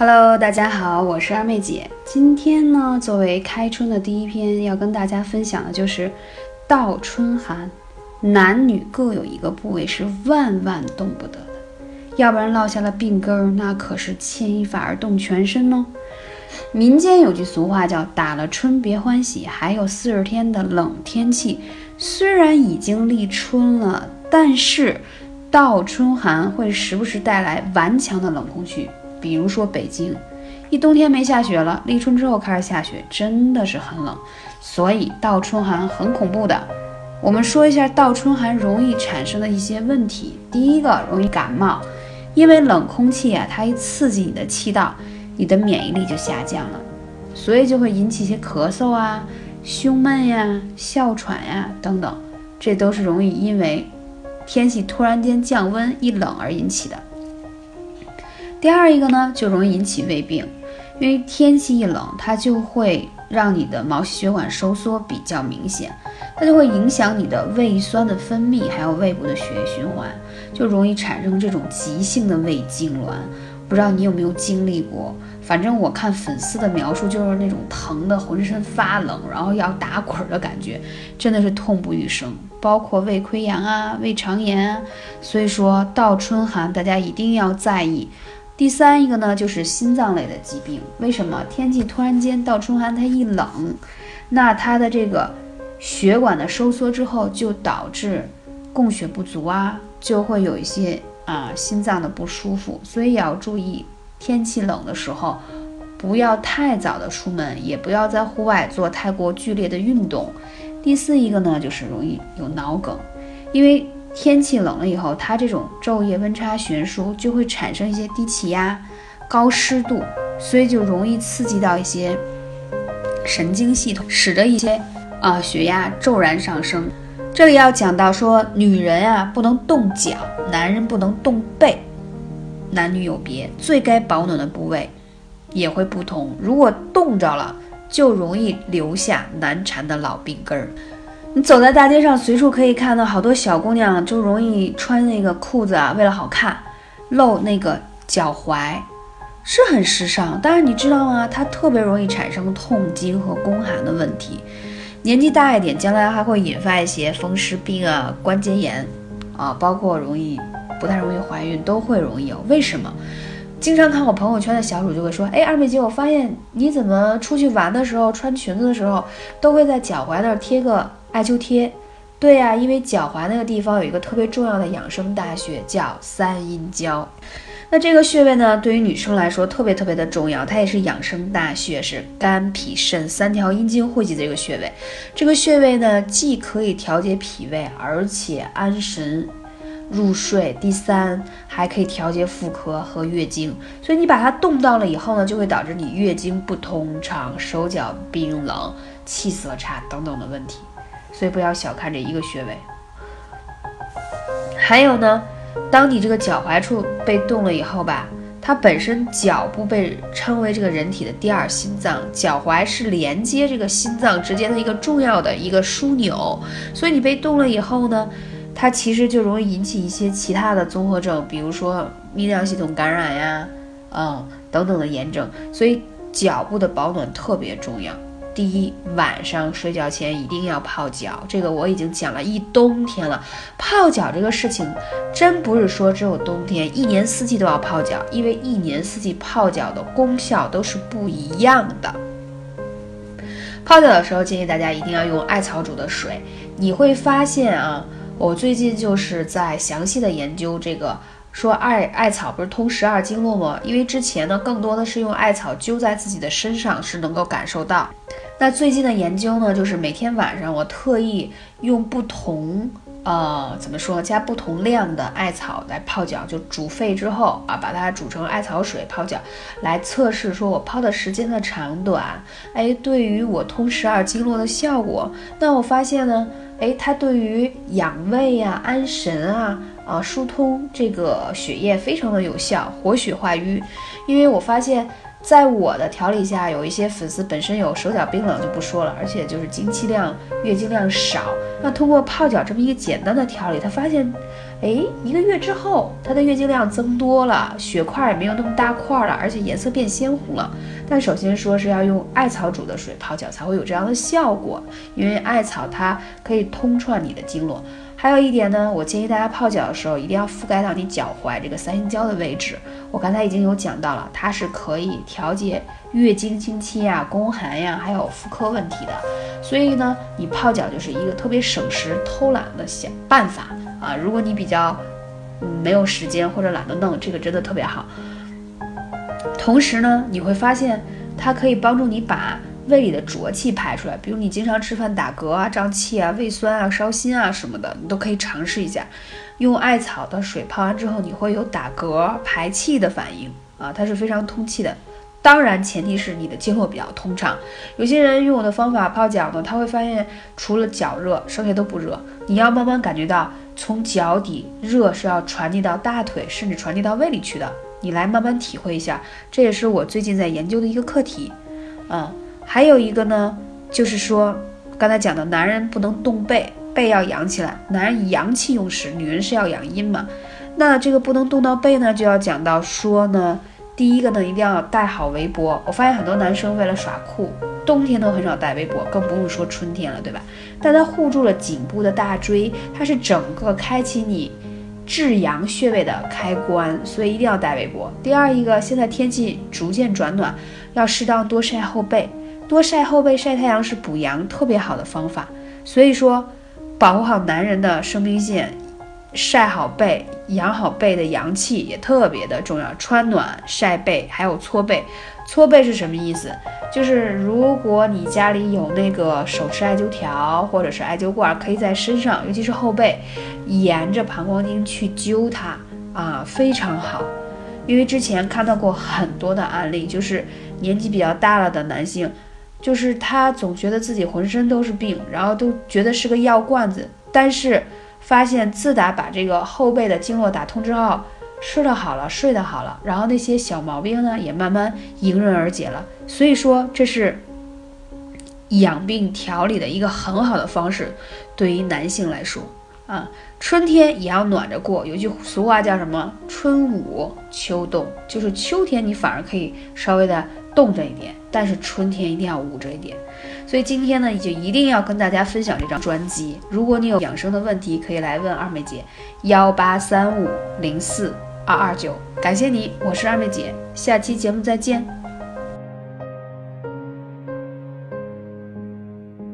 Hello，大家好，我是二妹姐。今天呢，作为开春的第一篇，要跟大家分享的就是倒春寒，男女各有一个部位是万万动不得的，要不然落下了病根儿，那可是牵一发而动全身哦。民间有句俗话叫“打了春别欢喜”，还有四十天的冷天气，虽然已经立春了，但是倒春寒会时不时带来顽强的冷空气。比如说北京，一冬天没下雪了，立春之后开始下雪，真的是很冷，所以倒春寒很恐怖的。我们说一下倒春寒容易产生的一些问题。第一个，容易感冒，因为冷空气啊，它一刺激你的气道，你的免疫力就下降了，所以就会引起一些咳嗽啊、胸闷呀、哮喘呀等等，这都是容易因为天气突然间降温一冷而引起的。第二一个呢，就容易引起胃病，因为天气一冷，它就会让你的毛细血管收缩比较明显，它就会影响你的胃酸的分泌，还有胃部的血液循环，就容易产生这种急性的胃痉挛。不知道你有没有经历过？反正我看粉丝的描述，就是那种疼的浑身发冷，然后要打滚的感觉，真的是痛不欲生。包括胃溃疡啊、胃肠炎啊，所以说倒春寒，大家一定要在意。第三一个呢，就是心脏类的疾病。为什么天气突然间到春寒，它一冷，那它的这个血管的收缩之后，就导致供血不足啊，就会有一些啊心脏的不舒服。所以也要注意，天气冷的时候，不要太早的出门，也不要在户外做太过剧烈的运动。第四一个呢，就是容易有脑梗，因为。天气冷了以后，它这种昼夜温差悬殊就会产生一些低气压、高湿度，所以就容易刺激到一些神经系统，使得一些啊血压骤然上升。这里要讲到说，女人啊不能动脚，男人不能动背，男女有别，最该保暖的部位也会不同。如果冻着了，就容易留下难缠的老病根儿。你走在大街上，随处可以看到好多小姑娘，就容易穿那个裤子啊，为了好看，露那个脚踝，是很时尚。但是你知道吗？它特别容易产生痛经和宫寒的问题。年纪大一点，将来还会引发一些风湿病啊、关节炎啊，包括容易不太容易怀孕，都会容易有。为什么？经常看我朋友圈的小主就会说：“哎，二妹姐，我发现你怎么出去玩的时候，穿裙子的时候，都会在脚踝那儿贴个。”艾灸贴，对呀，因为脚踝那个地方有一个特别重要的养生大穴，叫三阴交。那这个穴位呢，对于女生来说特别特别的重要，它也是养生大穴，是肝脾肾三条阴经汇集的一个穴位。这个穴位呢，既可以调节脾胃，而且安神入睡。第三，还可以调节妇科和月经。所以你把它冻到了以后呢，就会导致你月经不通畅、手脚冰冷、气色差等等的问题。所以不要小看这一个穴位。还有呢，当你这个脚踝处被冻了以后吧，它本身脚部被称为这个人体的第二心脏，脚踝是连接这个心脏之间的一个重要的一个枢纽。所以你被冻了以后呢，它其实就容易引起一些其他的综合症，比如说泌尿系统感染呀，嗯等等的炎症。所以脚部的保暖特别重要。第一，晚上睡觉前一定要泡脚，这个我已经讲了一冬天了。泡脚这个事情，真不是说只有冬天，一年四季都要泡脚，因为一年四季泡脚的功效都是不一样的。泡脚的时候，建议大家一定要用艾草煮的水。你会发现啊，我最近就是在详细的研究这个。说艾艾草不是通十二经络吗？因为之前呢，更多的是用艾草灸在自己的身上，是能够感受到。那最近的研究呢，就是每天晚上我特意用不同呃怎么说加不同量的艾草来泡脚，就煮沸之后啊，把它煮成艾草水泡脚，来测试说我泡的时间的长短，哎，对于我通十二经络的效果。那我发现呢，哎，它对于养胃呀、安神啊。啊，疏通这个血液非常的有效，活血化瘀。因为我发现，在我的调理下，有一些粉丝本身有手脚冰冷就不说了，而且就是经期量、月经量少。那通过泡脚这么一个简单的调理，他发现，哎，一个月之后，她的月经量增多了，血块也没有那么大块了，而且颜色变鲜红了。但首先说是要用艾草煮的水泡脚才会有这样的效果，因为艾草它可以通串你的经络。还有一点呢，我建议大家泡脚的时候一定要覆盖到你脚踝这个三阴交的位置。我刚才已经有讲到了，它是可以调节月经经期呀、宫寒呀，还有妇科问题的。所以呢，你泡脚就是一个特别省时偷懒的小办法。啊，如果你比较没有时间或者懒得弄，这个真的特别好。同时呢，你会发现它可以帮助你把胃里的浊气排出来，比如你经常吃饭打嗝啊、胀气啊、胃酸啊、烧心啊什么的，你都可以尝试一下。用艾草的水泡完之后，你会有打嗝、排气的反应啊，它是非常通气的。当然，前提是你的经络比较通畅。有些人用我的方法泡脚呢，他会发现除了脚热，剩下都不热。你要慢慢感觉到。从脚底热是要传递到大腿，甚至传递到胃里去的。你来慢慢体会一下，这也是我最近在研究的一个课题。嗯，还有一个呢，就是说刚才讲的，男人不能动背，背要扬起来。男人阳气用事，女人是要养阴嘛。那这个不能动到背呢，就要讲到说呢。第一个呢，一定要带好围脖。我发现很多男生为了耍酷，冬天都很少带围脖，更不用说春天了，对吧？但它护住了颈部的大椎，它是整个开启你至阳穴位的开关，所以一定要带围脖。第二一个，现在天气逐渐转暖，要适当多晒后背，多晒后背晒太阳是补阳特别好的方法。所以说，保护好男人的生命线。晒好背，养好背的阳气也特别的重要。穿暖、晒背，还有搓背。搓背是什么意思？就是如果你家里有那个手持艾灸条或者是艾灸罐，可以在身上，尤其是后背，沿着膀胱经去灸它啊，非常好。因为之前看到过很多的案例，就是年纪比较大了的男性，就是他总觉得自己浑身都是病，然后都觉得是个药罐子，但是。发现自打把这个后背的经络打通之后，吃的好了，睡得好了，然后那些小毛病呢也慢慢迎刃而解了。所以说这是养病调理的一个很好的方式，对于男性来说啊，春天也要暖着过。有句俗话叫什么？春捂秋冻，就是秋天你反而可以稍微的冻着一点，但是春天一定要捂着一点。所以今天呢，就一定要跟大家分享这张专辑。如果你有养生的问题，可以来问二妹姐，幺八三五零四二二九。感谢你，我是二妹姐，下期节目再见。